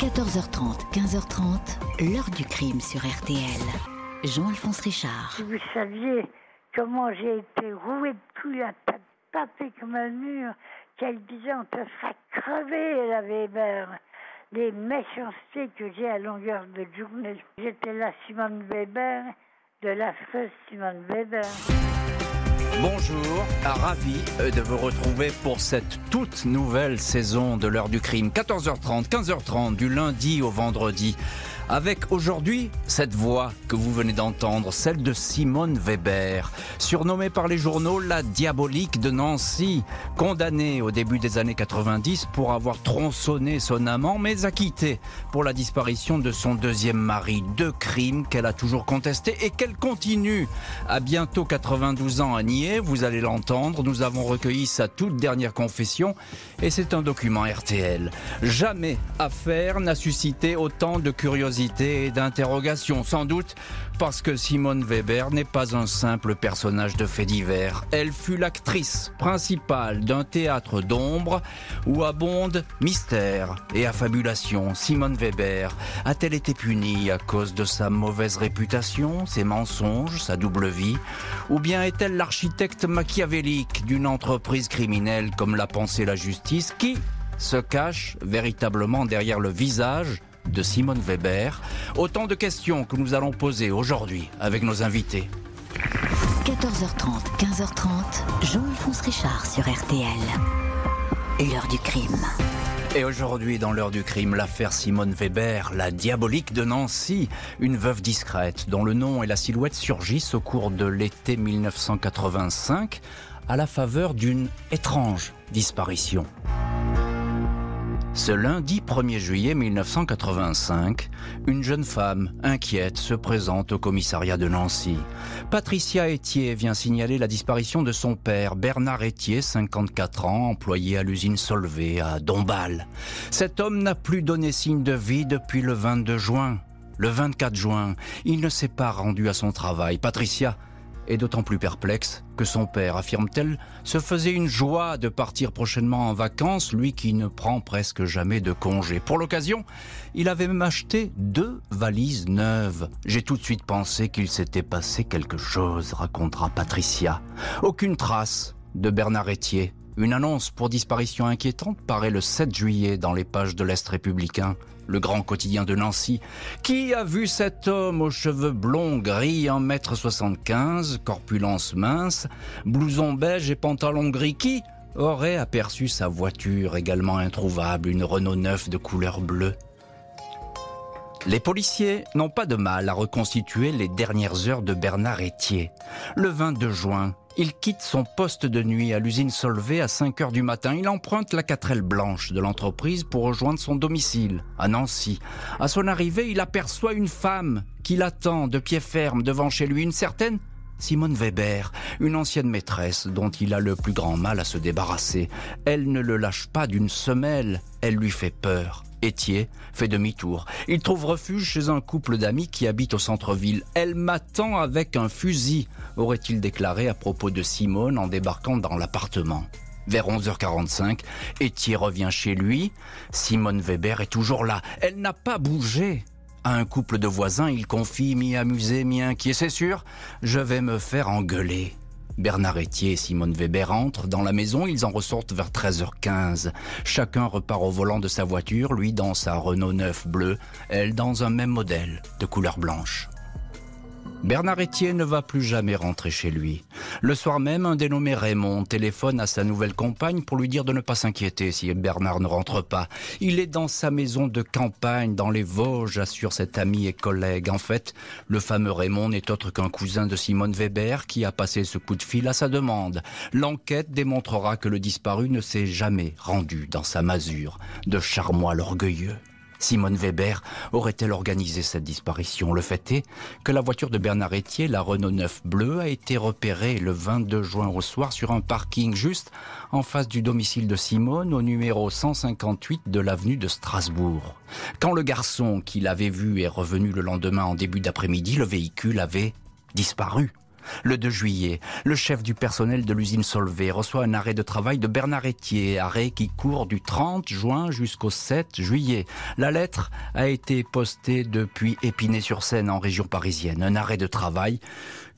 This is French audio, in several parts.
14h30, 15h30, l'heure du crime sur RTL. Jean-Alphonse Richard. Si vous saviez comment j'ai été roué de coups à taper comme un mur, qu'elle disait on te fera crever, la Weber. Les méchancetés que j'ai à longueur de journée. J'étais la Simone Weber, de l'affreuse Simone Weber. Bonjour, ravi euh, de vous retrouver pour cette toute nouvelle saison de l'heure du crime. 14h30, 15h30 du lundi au vendredi. Avec aujourd'hui cette voix que vous venez d'entendre, celle de Simone Weber, surnommée par les journaux la diabolique de Nancy, condamnée au début des années 90 pour avoir tronçonné son amant, mais acquittée pour la disparition de son deuxième mari. Deux crimes qu'elle a toujours contestés et qu'elle continue à bientôt 92 ans à nier. Vous allez l'entendre, nous avons recueilli sa toute dernière confession et c'est un document RTL. Jamais affaire n'a suscité autant de curiosité et d'interrogation, sans doute parce que Simone Weber n'est pas un simple personnage de fait divers. Elle fut l'actrice principale d'un théâtre d'ombre où abondent mystère et affabulation. Simone Weber a-t-elle été punie à cause de sa mauvaise réputation, ses mensonges, sa double vie Ou bien est-elle l'architecte machiavélique d'une entreprise criminelle comme l'a pensé la justice qui se cache véritablement derrière le visage de Simone Weber. Autant de questions que nous allons poser aujourd'hui avec nos invités. 14h30, 15h30, Jean-Alphonse Richard sur RTL. L'heure du crime. Et aujourd'hui, dans l'heure du crime, l'affaire Simone Weber, la diabolique de Nancy, une veuve discrète dont le nom et la silhouette surgissent au cours de l'été 1985 à la faveur d'une étrange disparition. Ce lundi 1er juillet 1985, une jeune femme inquiète se présente au commissariat de Nancy. Patricia Etier vient signaler la disparition de son père, Bernard Etier, 54 ans, employé à l'usine Solvay à Dombasle. Cet homme n'a plus donné signe de vie depuis le 22 juin. Le 24 juin, il ne s'est pas rendu à son travail. Patricia est d'autant plus perplexe que son père, affirme-t-elle, se faisait une joie de partir prochainement en vacances, lui qui ne prend presque jamais de congé. Pour l'occasion, il avait même acheté deux valises neuves. J'ai tout de suite pensé qu'il s'était passé quelque chose, racontera Patricia. Aucune trace de Bernard Etier. Une annonce pour disparition inquiétante paraît le 7 juillet dans les pages de l'Est républicain le grand quotidien de Nancy. Qui a vu cet homme aux cheveux blonds gris, 1m75, corpulence mince, blouson beige et pantalon gris Qui aurait aperçu sa voiture également introuvable, une Renault 9 de couleur bleue les policiers n'ont pas de mal à reconstituer les dernières heures de Bernard Etier. Le 22 juin, il quitte son poste de nuit à l'usine Solvay à 5 heures du matin. Il emprunte la 4 blanche de l'entreprise pour rejoindre son domicile, à Nancy. À son arrivée, il aperçoit une femme qui l'attend de pied ferme devant chez lui, une certaine Simone Weber, une ancienne maîtresse dont il a le plus grand mal à se débarrasser. Elle ne le lâche pas d'une semelle, elle lui fait peur. Étier fait demi-tour. Il trouve refuge chez un couple d'amis qui habite au centre-ville. Elle m'attend avec un fusil, aurait-il déclaré à propos de Simone en débarquant dans l'appartement. Vers 11h45, Étier revient chez lui. Simone Weber est toujours là. Elle n'a pas bougé. À un couple de voisins, il confie, mi-amusé, mi-inquiet. C'est sûr, je vais me faire engueuler. Bernard Etier et Simone Weber entrent dans la maison, ils en ressortent vers 13h15. Chacun repart au volant de sa voiture, lui dans sa Renault 9 bleue, elle dans un même modèle de couleur blanche. Bernard Etier ne va plus jamais rentrer chez lui. Le soir même, un dénommé Raymond téléphone à sa nouvelle compagne pour lui dire de ne pas s'inquiéter si Bernard ne rentre pas. Il est dans sa maison de campagne, dans les Vosges, assure cet ami et collègue. En fait, le fameux Raymond n'est autre qu'un cousin de Simone Weber qui a passé ce coup de fil à sa demande. L'enquête démontrera que le disparu ne s'est jamais rendu dans sa masure de charmois l'orgueilleux. Simone Weber aurait-elle organisé cette disparition? Le fait est que la voiture de Bernard Etier, la Renault 9 bleue, a été repérée le 22 juin au soir sur un parking juste en face du domicile de Simone au numéro 158 de l'avenue de Strasbourg. Quand le garçon qui l'avait vu est revenu le lendemain en début d'après-midi, le véhicule avait disparu. Le 2 juillet, le chef du personnel de l'usine Solvay reçoit un arrêt de travail de Bernard Etier, arrêt qui court du 30 juin jusqu'au 7 juillet. La lettre a été postée depuis Épinay-sur-Seine en région parisienne. Un arrêt de travail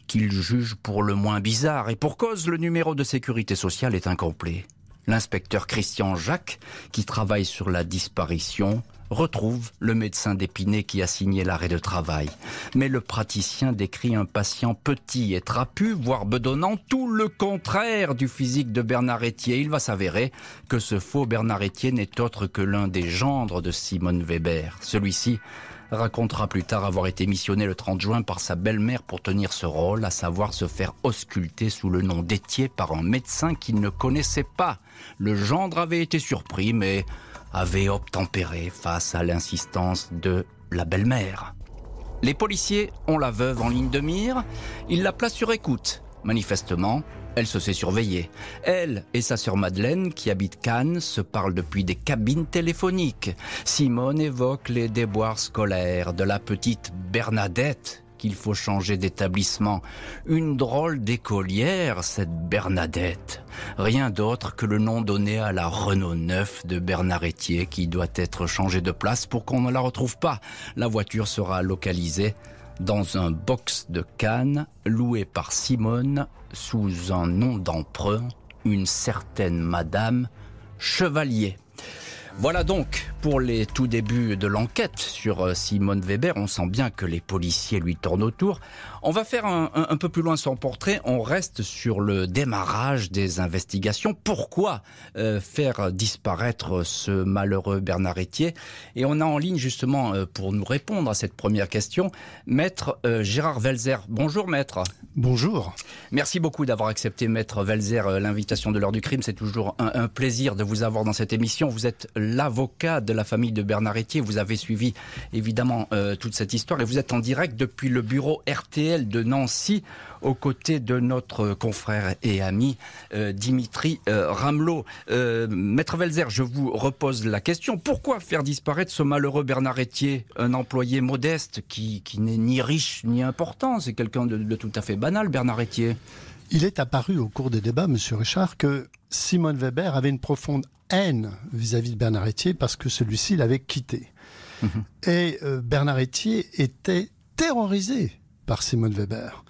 qu'il juge pour le moins bizarre et pour cause le numéro de sécurité sociale est incomplet. L'inspecteur Christian Jacques, qui travaille sur la disparition, retrouve le médecin d'Épinay qui a signé l'arrêt de travail. Mais le praticien décrit un patient petit et trapu, voire bedonnant, tout le contraire du physique de Bernard Etier. Il va s'avérer que ce faux Bernard Etier n'est autre que l'un des gendres de Simone Weber. Celui-ci racontera plus tard avoir été missionné le 30 juin par sa belle-mère pour tenir ce rôle, à savoir se faire ausculter sous le nom d'Étier par un médecin qu'il ne connaissait pas. Le gendre avait été surpris, mais avait obtempéré face à l'insistance de la belle-mère. Les policiers ont la veuve en ligne de mire, ils la placent sur écoute. Manifestement, elle se sait surveiller. Elle et sa sœur Madeleine, qui habite Cannes, se parlent depuis des cabines téléphoniques. Simone évoque les déboires scolaires de la petite Bernadette, qu'il faut changer d'établissement. Une drôle d'écolière, cette Bernadette. Rien d'autre que le nom donné à la Renault 9 de Bernard Etier qui doit être changé de place pour qu'on ne la retrouve pas. La voiture sera localisée dans un box de Cannes loué par Simone sous un nom d'emprunt, une certaine Madame Chevalier. Voilà donc pour les tout débuts de l'enquête sur euh, Simone Weber. On sent bien que les policiers lui tournent autour. On va faire un, peu plus loin son portrait. On reste sur le démarrage des investigations. Pourquoi euh, faire disparaître ce malheureux Bernard Etier? Et on a en ligne justement euh, pour nous répondre à cette première question, maître Gérard Velzer. Bonjour maître. Bonjour. Merci beaucoup d'avoir accepté maître Velzer l'invitation de l'heure du crime. C'est toujours un, un plaisir de vous avoir dans cette émission. Vous êtes l'avocat de la famille de Bernard Etier. Vous avez suivi évidemment euh, toute cette histoire et vous êtes en direct depuis le bureau RTL de Nancy aux côtés de notre confrère et ami euh, Dimitri euh, Ramelot. Maître Velzer, je vous repose la question. Pourquoi faire disparaître ce malheureux Bernard Etier, un employé modeste qui, n'est ni riche ni important C'est quelqu'un de, de tout à fait banal, Bernard Etier? Il est apparu au cours des débats, Monsieur Richard, que Simone Weber avait une profonde haine vis-à-vis de Bernard Etier parce que celui-ci l'avait quitté. Mhm. Et euh, Bernard Etier était terrorisé par Simone Weber.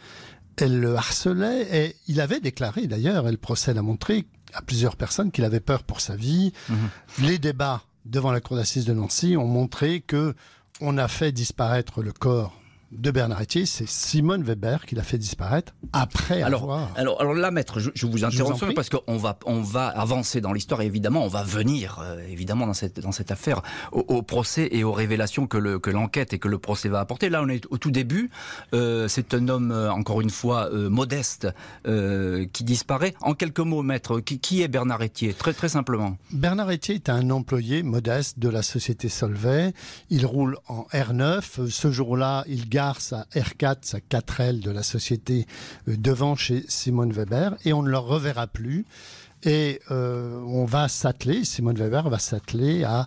Elle le harcelait et il avait déclaré d'ailleurs, elle procède à montrer à plusieurs personnes qu'il avait peur pour sa vie. Mhm. Les débats devant la cour d'assises de Nancy ont montré que on a fait disparaître le corps de Bernard Etier, c'est Simone Weber qui l'a fait disparaître après alors, avoir... Alors, alors là, maître, je, vous interromps parce qu'on va, on va avancer dans l'histoire et évidemment, on va venir, euh, évidemment, dans cette, dans cette affaire, au, procès et aux révélations que, le, que l'enquête et que le procès va apporter. Là, on est au tout début. Euh, c'est un homme, euh, encore une fois, modeste, qui disparaît. En quelques mots, maître, qui, qui est Bernard Etier? Très, très simplement. Bernard Etier est un employé modeste de la société Solvay. Il roule en R9. Ce jour-là, il gagne sa R4, sa 4L de la société euh, devant chez Simone Weber et on ne le reverra plus. Et euh, on va s'atteler, Simone Weber va s'atteler à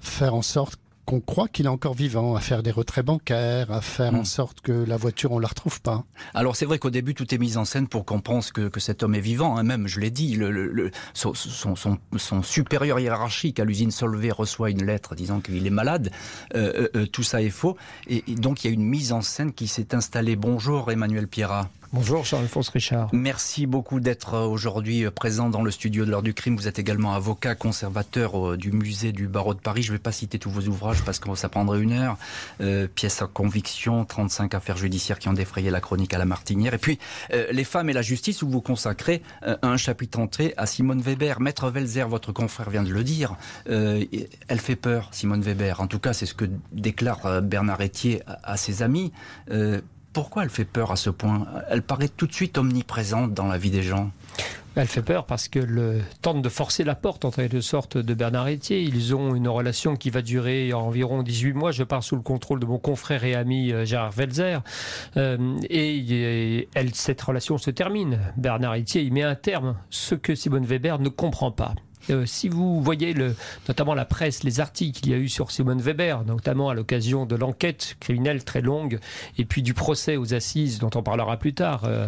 faire en sorte qu'on croit qu'il est encore vivant, à faire des retraits bancaires, à faire en hmm. sorte que la voiture, on la retrouve pas. Alors c'est vrai qu'au début, tout est mis en scène pour qu'on pense que, que, cet homme est vivant. Hein. Même, je l'ai dit, le, le, son, son, son, supérieur hiérarchique à l'usine Solvay reçoit une lettre disant qu'il est malade. Euh, euh, euh, tout ça est faux. Et, et, donc il y a une mise en scène qui s'est installée. Bonjour Emmanuel Pierrat. Bonjour Charles-Alphonse Richard. Merci beaucoup d'être euh, aujourd'hui euh, présent dans le studio de l'heure du crime. Vous êtes également avocat conservateur euh, du musée du barreau de Paris. Je ne vais pas citer tous vos ouvrages parce que ça prendrait une heure. Euh, pièces à conviction, 35 affaires judiciaires qui ont défrayé la chronique à la Martinière. Et puis les femmes et la justice où vous consacrez un chapitre entré à Simone Weber. Maître Welzer, votre confrère vient de le dire. elle fait peur, Simone Weber. En tout cas, c'est ce que déclare Bernard Etier à, ses amis pourquoi elle fait peur à ce point Elle paraît tout de suite omniprésente dans la vie des gens. Elle fait peur parce qu'elle tente de forcer la porte en quelque sorte de Bernard Etier. Ils ont une relation qui va durer environ 18 mois. Je pars sous le contrôle de mon confrère et ami euh, Gérard Welzer. Euh, et cette relation se termine. Bernard Etier y met un terme, ce que Simone Weber ne comprend pas. Euh, si vous voyez le, notamment la presse, les articles qu'il y a eu sur Simone Weber, notamment à l'occasion de l'enquête criminelle très longue, et puis du procès aux assises dont on parlera plus tard euh,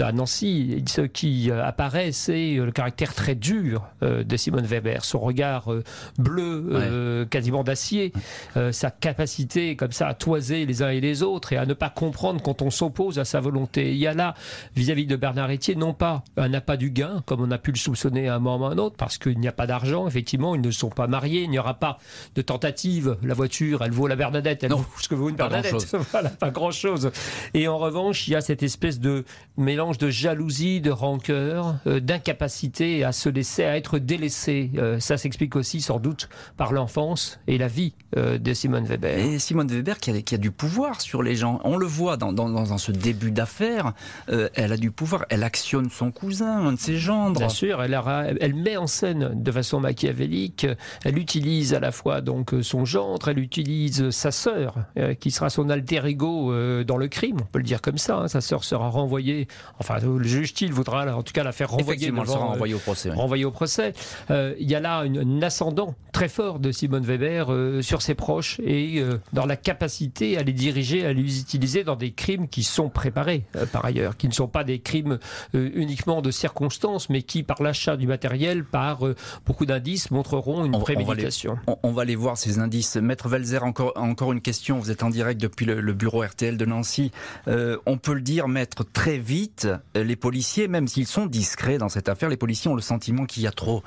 à Nancy, ce qui euh, apparaît, c'est le caractère très dur de Simone Weber, son regard bleu, quasiment d'acier, sa capacité comme ça à toiser les uns et les autres et à ne pas comprendre quand on s'oppose à sa volonté. Il y a là, vis-à-vis de Bernard Etier, non pas un appât du gain, comme on a pu le soupçonner à un moment ou à un autre, parce qu'il n'y a pas d'argent, effectivement, ils ne sont pas mariés, il n'y aura pas de tentative. La voiture, elle vaut la Bernadette, elle vaut ce que vaut une Bernadette. voilà, pas grand-chose. Et en revanche, il y a cette espèce de mélange de jalousie, de rancœur, euh, d'incapacité à se laisser, à être délaissé. Euh, ça s'explique aussi sans doute par l'enfance et la vie euh, de Simone Weber. Et Simone Weber qui a, qui a, du pouvoir sur les gens. On le voit dans, dans, dans ce début d'affaires. elle a du pouvoir. Elle actionne son cousin, un de ses gendres. Bien sûr, elle, a, elle met en scène de façon machiavélique. Elle utilise à la fois donc son gendre, elle utilise sa sœur, qui sera son alter ego dans le crime. On peut le dire comme ça. Hein. Sa sœur sera renvoyée enfin le juge il voudra en tout cas la faire renvoyer, devant, au procès. Renvoyer au procès. Euh, il y a là un ascendant très fort de Simone Weber euh, sur ses proches et euh, dans la capacité à les diriger, à les utiliser dans des crimes qui sont préparés par ailleurs, qui ne sont pas des crimes uniquement de circonstances, mais qui par l'achat du matériel, par beaucoup d'indices, montreront une préméditation. On va, les, voir ces indices. Maître Velzer, encore, encore une question. Vous êtes en direct depuis le, le bureau RTL de Nancy. on peut le dire, maître, très vite euh, les policiers, même s'ils sont discrets dans cette affaire, les policiers ont le sentiment qu'il y a trop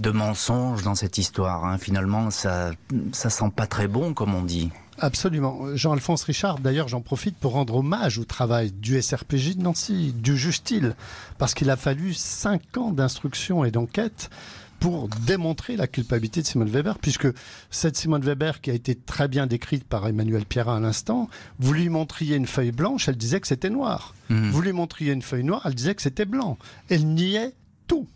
de mensonges dans cette histoire. Hein. Finalement, ça, ça sent pas très bon, comme on dit. Absolument. Jean-Alphonse Richard, d'ailleurs, j'en profite pour rendre hommage au travail du SRPJ de Nancy, du Justil, parce qu'il a fallu cinq ans d'instruction et d'enquête pour démontrer la culpabilité de Simone Weber, puisque cette Simone Weber qui a été très bien décrite par Emmanuel Pierrat à l'instant, vous lui montriez une feuille blanche, elle disait que c'était noir. Mhm. Vous lui montriez une feuille noire, elle disait que c'était blanc. Elle niait tout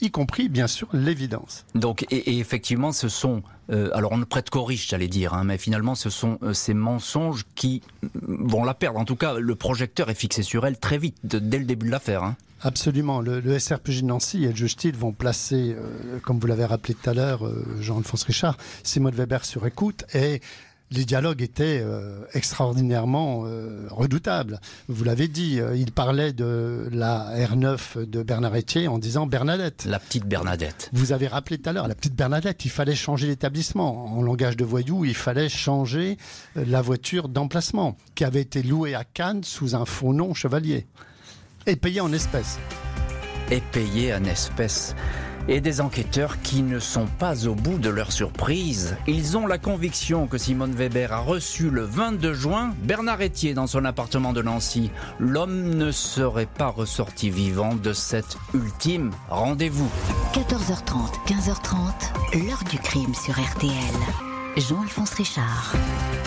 y compris bien sûr l'évidence. Donc et, effectivement ce sont euh, alors on ne prête qu'au riche j'allais dire hein, mais finalement ce sont euh, ces mensonges qui vont la perdre. En tout cas le projecteur est fixé sur elle très vite dès le début de l'affaire. Hein. Absolument. Le, SRPJ de Nancy et le juge vont placer, euh, comme vous l'avez rappelé tout à l'heure, euh, Jean-Alphonse Richard, Simone Weber sur écoute et les dialogues étaient euh, extraordinairement redoutables. Vous l'avez dit, il parlait de la R9 de Bernard Etier en disant Bernadette. La petite Bernadette. Vous avez rappelé tout à l'heure, la petite Bernadette, il fallait changer l'établissement. En langage de voyou, il fallait changer la voiture d'emplacement qui avait été louée à Cannes sous un faux nom chevalier. Et payé en espèces. Et payé en espèces. Et des enquêteurs qui ne sont pas au bout de leur surprise. Ils ont la conviction que Simone Weber a reçu le 22 juin Bernard Etier dans son appartement de Nancy. L'homme ne serait pas ressorti vivant de cet ultime rendez-vous. 14h30, 15h30, l'heure du crime sur RTL. Jean-Alphonse Richard.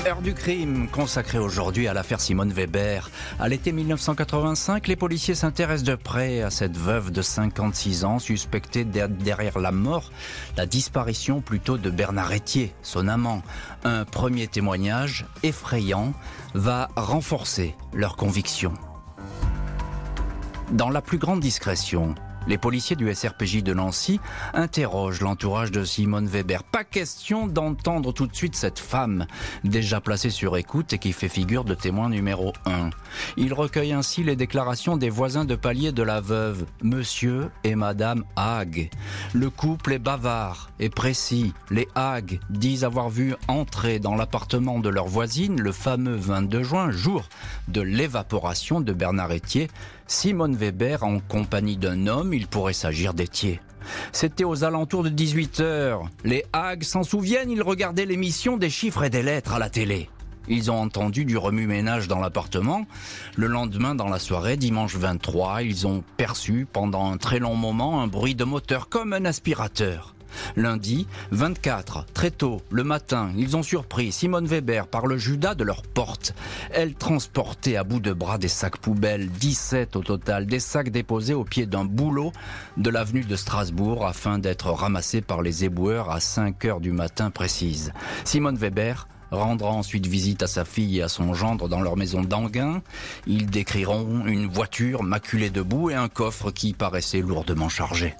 Heure du crime consacrée aujourd'hui à l'affaire Simone Weber. À l'été 1985, les policiers s'intéressent de près à cette veuve de 56 ans suspectée derrière la mort, la disparition plutôt de Bernard Etier, son amant. Un premier témoignage effrayant va renforcer leur conviction. Dans la plus grande discrétion, les policiers du SRPJ de Nancy interrogent l'entourage de Simone Weber. Pas question d'entendre tout de suite cette femme, déjà placée sur écoute et qui fait figure de témoin numéro 1. Ils recueillent ainsi les déclarations des voisins de palier de la veuve, monsieur et madame Hague. Le couple est bavard et précis. Les Hague disent avoir vu entrer dans l'appartement de leur voisine le fameux 22 juin, jour de l'évaporation de Bernard Etier, Simone Weber en compagnie d'un homme, il pourrait s'agir d'Étier. C'était aux alentours de 18 heures. Les Hagues s'en souviennent, ils regardaient l'émission des chiffres et des lettres à la télé. Ils ont entendu du remue-ménage dans l'appartement. Le lendemain, dans la soirée, dimanche 23, ils ont perçu pendant un très long moment un bruit de moteur comme un aspirateur. Lundi 24, très tôt, le matin, ils ont surpris Simone Weber par le Judas de leur porte. Elle transportait à bout de bras des sacs poubelles, 17 au total, des sacs déposés au pied d'un boulot de l'avenue de Strasbourg afin d'être ramassés par les éboueurs à 5 heures du matin précise. Simone Weber rendra ensuite visite à sa fille et à son gendre dans leur maison d'Anguin. Ils décriront une voiture maculée de boue et un coffre qui paraissait lourdement chargé.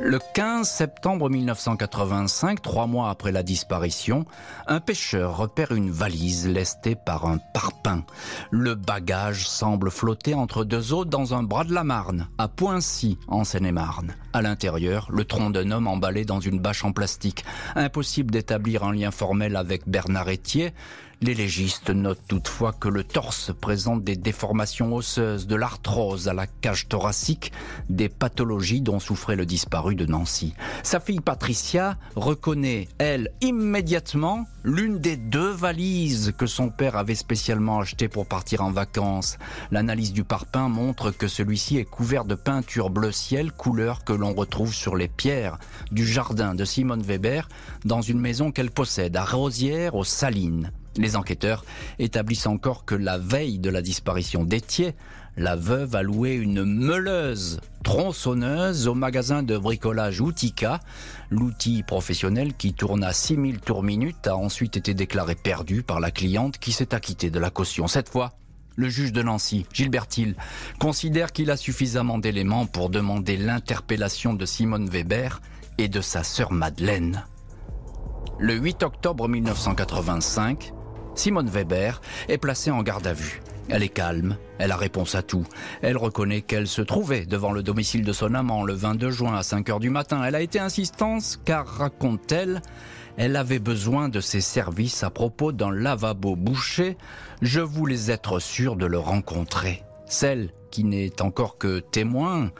Le 15 septembre 1985, trois mois après la disparition, un pêcheur repère une valise lestée par un parpaing. Le bagage semble flotter entre deux eaux dans un bras de la Marne, à Poincy, en Seine-et-Marne. À l'intérieur, le tronc d'un homme emballé dans une bâche en plastique. Impossible d'établir un lien formel avec Bernard Etier. Les légistes notent toutefois que le torse présente des déformations osseuses, de l'arthrose à la cage thoracique, des pathologies dont souffrait le disparu de Nancy. Sa fille Patricia reconnaît, elle, immédiatement l'une des deux valises que son père avait spécialement achetées pour partir en vacances. L'analyse du parpaing montre que celui-ci est couvert de peinture bleu ciel, couleur que l'on retrouve sur les pierres du jardin de Simone Weber dans une maison qu'elle possède à Rosières aux Salines. Les enquêteurs établissent encore que la veille de la disparition d'Étier, la veuve a loué une meuleuse tronçonneuse au magasin de bricolage Outika. L'outil professionnel qui tourne à 6000 tours minute a ensuite été déclaré perdu par la cliente qui s'est acquittée de la caution. Cette fois, le juge de Nancy, Gilbert Hill, considère qu'il a suffisamment d'éléments pour demander l'interpellation de Simone Weber et de sa sœur Madeleine. Le 8 octobre 1985, Simone Weber est placée en garde à vue. Elle est calme, elle a réponse à tout. Elle reconnaît qu'elle se trouvait devant le domicile de son amant le 22 juin à 5 heures du matin. Elle a été insistante car, raconte-t-elle, elle avait besoin de ses services à propos d'un lavabo bouché. Je voulais être sûre de le rencontrer. Celle qui n'est encore que témoin,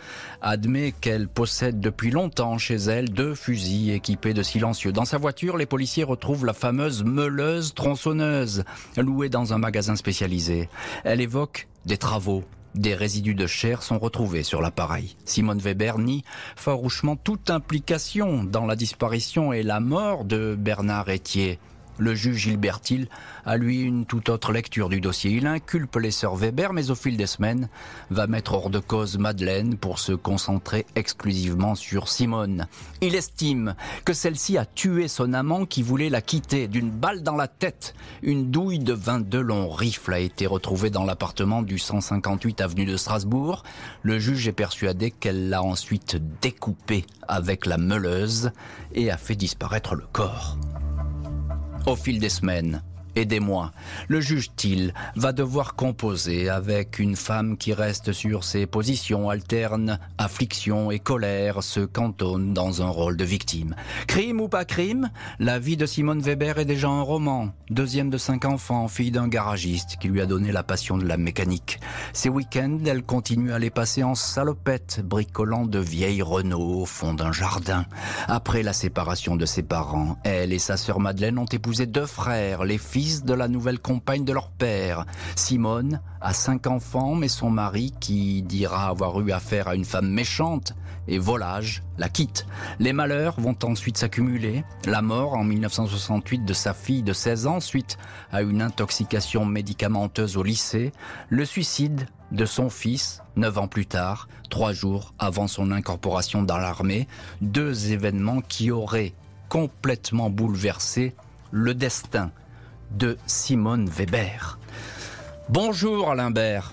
admet qu'elle possède depuis longtemps chez elle deux fusils équipés de silencieux. Dans sa voiture, les policiers retrouvent la fameuse meuleuse tronçonneuse, louée dans un magasin spécialisé. Elle évoque des travaux, des résidus de chair sont retrouvés sur l'appareil. Simone Weber nie farouchement toute implication dans la disparition et la mort de Bernard Etier. Le juge Gilbert Hill a lui une toute autre lecture du dossier. Il inculpe les sœurs Weber, mais au fil des semaines, va mettre hors de cause Madeleine pour se concentrer exclusivement sur Simone. Il estime que celle-ci a tué son amant qui voulait la quitter d'une balle dans la tête. Une douille de 22 longs rifles a été retrouvée dans l'appartement du 158 avenue de Strasbourg. Le juge est persuadé qu'elle l'a ensuite découpé avec la meuleuse et a fait disparaître le corps. Au fil des semaines, mois. Le juge Thiel va devoir composer avec une femme qui reste sur ses positions, alterne affliction et colère, se cantonne dans un rôle de victime. Crime ou pas crime, la vie de Simone Weber est déjà un roman. Deuxième de cinq enfants, fille d'un garagiste qui lui a donné la passion de la mécanique. Ces week-ends, elle continue à les passer en salopette, bricolant de vieilles Renault au fond d'un jardin. Après la séparation de ses parents, elle et sa sœur Madeleine ont épousé deux frères, les de la nouvelle compagne de leur père. Simone a cinq enfants, mais son mari, qui dira avoir eu affaire à une femme méchante et volage, la quitte. Les malheurs vont ensuite s'accumuler. La mort en 1968 de sa fille de 16 ans suite à une intoxication médicamenteuse au lycée. Le suicide de son fils, neuf ans plus tard, trois jours avant son incorporation dans l'armée. Deux événements qui auraient complètement bouleversé le destin de Simone Weber. Bonjour Alain Bert.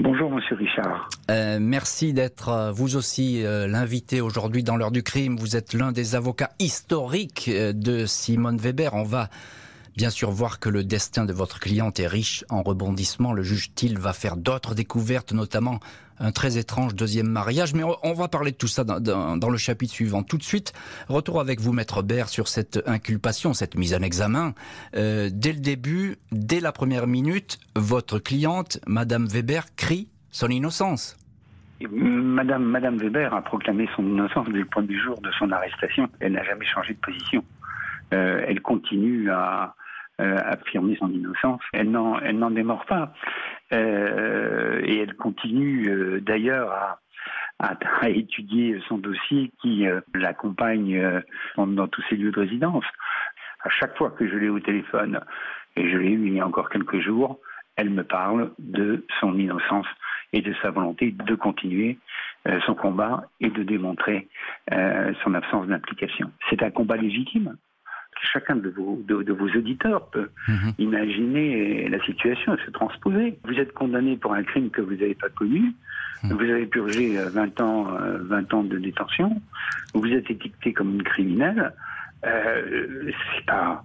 Bonjour Monsieur Richard. Euh, merci d'être euh, vous aussi euh, l'invité aujourd'hui dans l'heure du crime. Vous êtes l'un des avocats historiques de Simone Weber. On va bien sûr voir que le destin de votre cliente est riche en rebondissements. Le juge Thiel va faire d'autres découvertes, notamment un très étrange deuxième mariage. Mais on va parler de tout ça dans, le chapitre suivant. Tout de suite, retour avec vous, Maître Baird, sur cette inculpation, cette mise en examen. Euh, dès le début, dès la première minute, votre cliente, Madame Weber, crie son innocence. Madame, Madame Weber a proclamé son innocence dès le premier jour de son arrestation. Elle n'a jamais changé de position. Euh, elle continue à, euh, affirmer son innocence. Elle n'en, elle n'en pas. Euh, et elle continue euh, d'ailleurs à, étudier son dossier qui l'accompagne dans tous ses lieux de résidence. À chaque fois que je l'ai au téléphone, et je l'ai eu il y a encore quelques jours, elle me parle de son innocence et de sa volonté de continuer son combat et de démontrer son absence d'implication. C'est un combat légitime chacun de vos, de, vos auditeurs peut mhm. imaginer la situation et se transposer. Vous êtes condamné pour un crime que vous n'avez pas connu, mhm. vous avez purgé 20 euh, ans, 20 ans de détention, vous êtes étiqueté comme une criminelle. Euh, c'est pas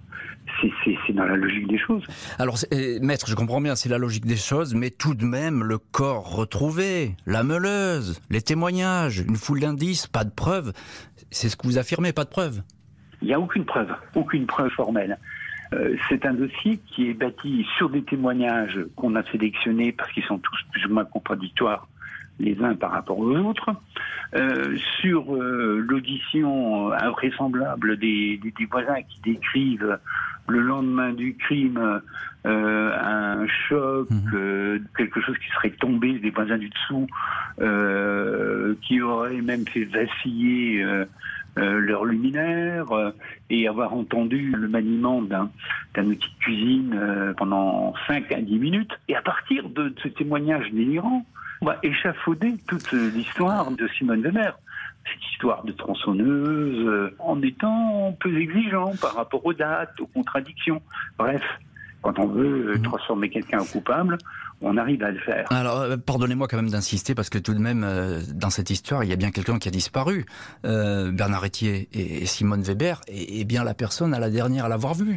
c'est dans la logique des choses. Alors, maître, je comprends bien, c'est la logique des choses, mais tout de même, le corps retrouvé, la meuleuse, les témoignages, une foule d'indices, pas de preuves. C'est ce que vous affirmez, pas de preuves Il n'y a aucune preuve, aucune preuve formelle. Euh, c'est un dossier qui est bâti sur des témoignages qu'on a sélectionnés parce qu'ils sont tous plus ou moins contradictoires les uns par rapport aux autres, euh, sur euh, l'audition invraisemblable des, des, voisins qui décrivent le lendemain du crime euh, un choc, mhm. euh, quelque chose qui serait tombé des voisins du dessous, euh, qui aurait même fait vaciller leur luminaire et avoir entendu le maniement d'un outil de cuisine pendant 5 à 10 minutes. Et à partir de, ce témoignage délirant, on va échafauder toute l'histoire de Simone Weber cette histoire de tronçonneuse, euh, en étant peu exigeant par rapport aux dates, aux contradictions. Bref, quand on veut euh, mhm. transformer quelqu'un en coupable, on arrive à le faire. Alors, euh, pardonnez-moi quand même d'insister, parce que tout de même, dans cette histoire, il y a bien quelqu'un qui a disparu. Bernard Etier et Simone Weber est, bien la personne à la dernière à l'avoir vu.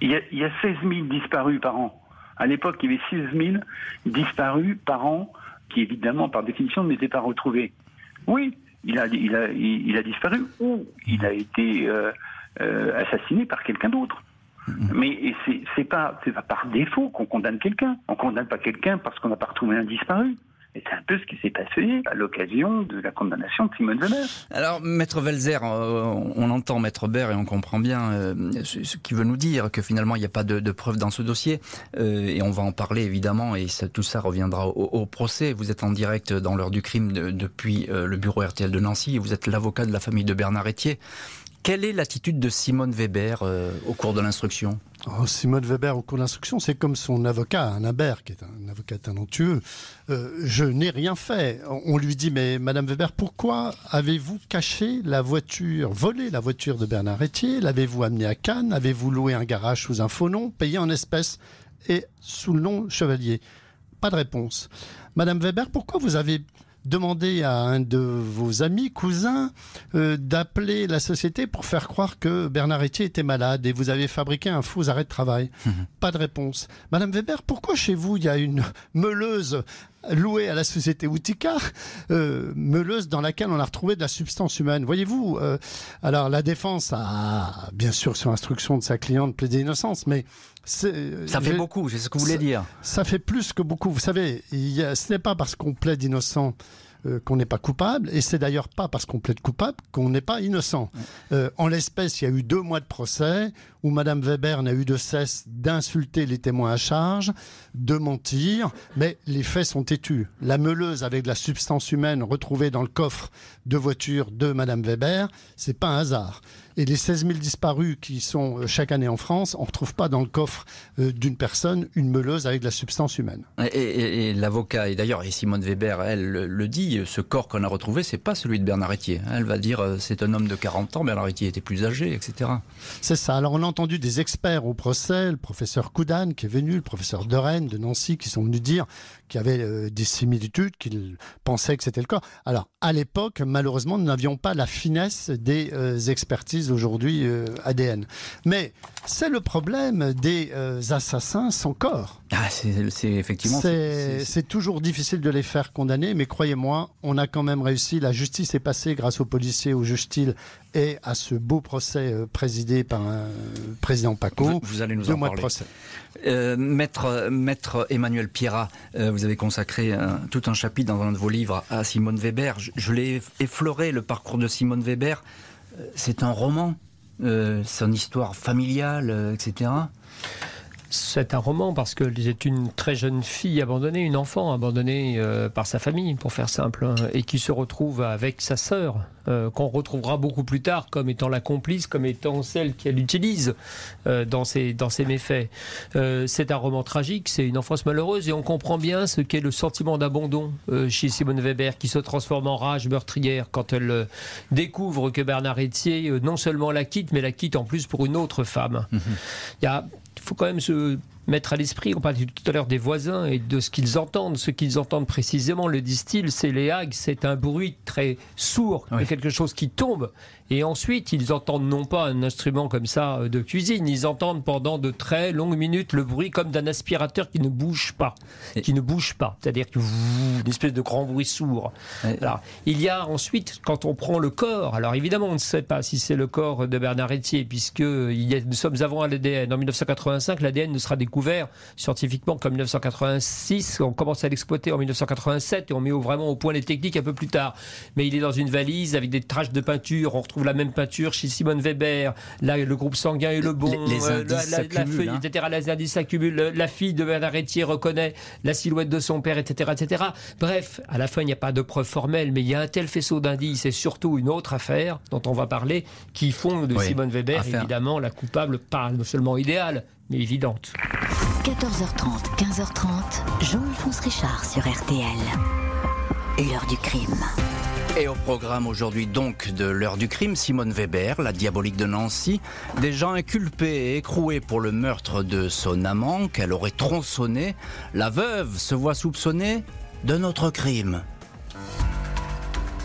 Il y, a, il y a 16 000 disparus par an. À l'époque, il y avait 16 000 disparus par an qui, évidemment, par définition, n'étaient pas retrouvés. Oui, il a, il a, il a disparu ou il a été euh, euh, assassiné par quelqu'un d'autre. Mm-hmm. Mais c'est pas, pas par défaut qu'on condamne quelqu'un. On condamne pas quelqu'un parce qu'on n'a pas retrouvé un disparu. Et c'est un peu ce qui s'est passé à l'occasion de la condamnation de Simone Weber. Alors, Maître Velzer, euh, on entend Maître Baird et on comprend bien euh, ce qu'il veut nous dire, que finalement il n'y a pas de, de preuves dans ce dossier. Euh, et on va en parler évidemment, et tout ça reviendra au, procès. Vous êtes en direct dans l'heure du crime depuis le bureau RTL de Nancy, et vous êtes l'avocat de la famille de Bernard Etier. Quelle est l'attitude de Simone Weber au cours de l'instruction? Oh, Simone Weber, au cours de l'instruction, c'est comme son avocat, un qui est un avocat talentueux. Euh, je n'ai rien fait. On lui dit, mais Madame Weber, pourquoi avez-vous caché la voiture, volé la voiture de Bernard Etier? L'avez-vous amené à Cannes? Avez-vous loué un garage sous un faux nom, payé en espèces et sous le nom Chevalier? Pas de réponse. Madame Weber, pourquoi vous avez demandez à un de vos amis, cousins, euh, d'appeler la société pour faire croire que Bernard Etier était malade et vous avez fabriqué un faux arrêt de travail. Mhm. Pas de réponse. Madame Weber, pourquoi chez vous il y a une meuleuse louée à la société Outika, euh, meuleuse dans laquelle on a retrouvé de la substance humaine. Voyez-vous, euh, alors la défense a, bien sûr, sur instruction de sa cliente, plaidé innocence, mais ça fait beaucoup, c'est ce que vous voulez dire. Ça fait plus que beaucoup. Vous savez, ce n'est pas parce qu'on plaide innocent euh, qu'on n'est pas coupable, et c'est d'ailleurs pas parce qu'on plaide coupable qu'on n'est pas innocent. Euh, en l'espèce, il y a eu deux mois de procès où Madame Weber n'a eu de cesse d'insulter les témoins à charge, de mentir, mais les faits sont têtus. La meuleuse avec de la substance humaine retrouvée dans le coffre de voiture de Madame Weber, c'est pas un hasard. Et les 16 000 disparus qui sont euh, chaque année en France, on ne retrouve pas dans le coffre euh, d'une personne une meuleuse avec de la substance humaine. Et, l'avocat, et d'ailleurs, et Simone Weber, elle le, dit, ce corps qu'on a retrouvé, c'est pas celui de Bernard Etier. Elle va dire, euh, c'est un homme de 40 ans, Bernard Etier était plus âgé, etc. C'est ça. Alors on a entendu des experts au procès, le professeur Coudane qui est venu, le professeur de Rennes, de Nancy, qui sont venus dire qu'il y avait des similitudes, qu'ils pensaient que c'était le corps. Alors à l'époque, malheureusement, nous n'avions pas la finesse des expertises aujourd'hui euh, ADN. Mais c'est le problème des euh, assassins sans corps. Ah, c'est effectivement. C'est toujours difficile de les faire condamner, mais croyez-moi, on a quand même réussi. La justice est passée grâce aux policiers, au juge Thiel et à ce beau procès euh, présidé par un président Paco. Vous, allez nous en parler. procès. maître, maître Emmanuel Pierrat, vous avez consacré tout un chapitre dans un de vos livres à Simone Weber. je l'ai effleuré, le parcours de Simone Weber c'est un roman, euh, son histoire familiale, euh, etc. c'est un roman parce que c'est une très jeune fille abandonnée, une enfant abandonnée euh, par sa famille, pour faire simple, hein, et qui se retrouve avec sa sœur, euh, qu'on retrouvera beaucoup plus tard comme étant la complice, comme étant celle qu'elle utilise euh, dans, ses, dans ses méfaits. c'est un roman tragique, c'est une enfance malheureuse, et on comprend bien ce qu'est le sentiment d'abandon chez Simone Weber, qui se transforme en rage meurtrière quand elle découvre que Bernard Etier non seulement la quitte, mais la quitte en plus pour une autre femme. Mhm. Il y a faut quand même se mettre à l'esprit, on parlait tout à l'heure des voisins et de ce qu'ils entendent. Ce qu'ils entendent précisément, le disent-ils, c'est les hags, c'est un bruit très sourd, quelque chose qui tombe. Et ensuite, ils entendent non pas un instrument comme ça euh, de cuisine, ils entendent pendant de très longues minutes le bruit comme d'un aspirateur qui ne bouge pas, qui ne bouge pas, c'est-à-dire une espèce de grand bruit sourd. Alors, il y a ensuite, quand on prend le corps, alors évidemment, on ne sait pas si c'est le corps de Bernard Etier, puisque nous sommes avant l'ADN. En 1985, l'ADN ne sera découvert scientifiquement comme 1986. On commence à l'exploiter en 1987 et on met vraiment au point les techniques un peu plus tard. Mais il est dans une valise avec des traces de peinture. On trouve la même peinture chez Simone Weber. Là, le groupe sanguin est le bon. Les, euh, indices la, la, feuille, hein. etc. Les indices s'accumulent. La fille de Bernard Etier reconnaît la silhouette de son père, etc., etc. Bref, à la fin, il n'y a pas de preuve formelle, mais il y a un tel faisceau d'indices et surtout une autre affaire dont on va parler qui font de Simone Weber, évidemment, la coupable, pas seulement idéale, évidente. 14h30, 15h30, Jean-Alphonse Richard sur RTL. L'heure du crime. Et au programme aujourd'hui donc de l'heure du crime, Simone Weber, la diabolique de Nancy, des gens inculpés et écroués pour le meurtre de son amant qu'elle aurait tronçonné. La veuve se voit soupçonnée de notre crime.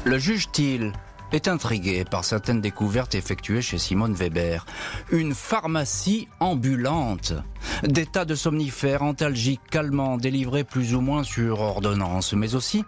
Le juge-t-il est intrigué par certaines découvertes effectuées chez Simone Weber. Une pharmacie ambulante. Des tas de somnifères antalgiques calmants délivrés plus ou moins sur ordonnance, mais aussi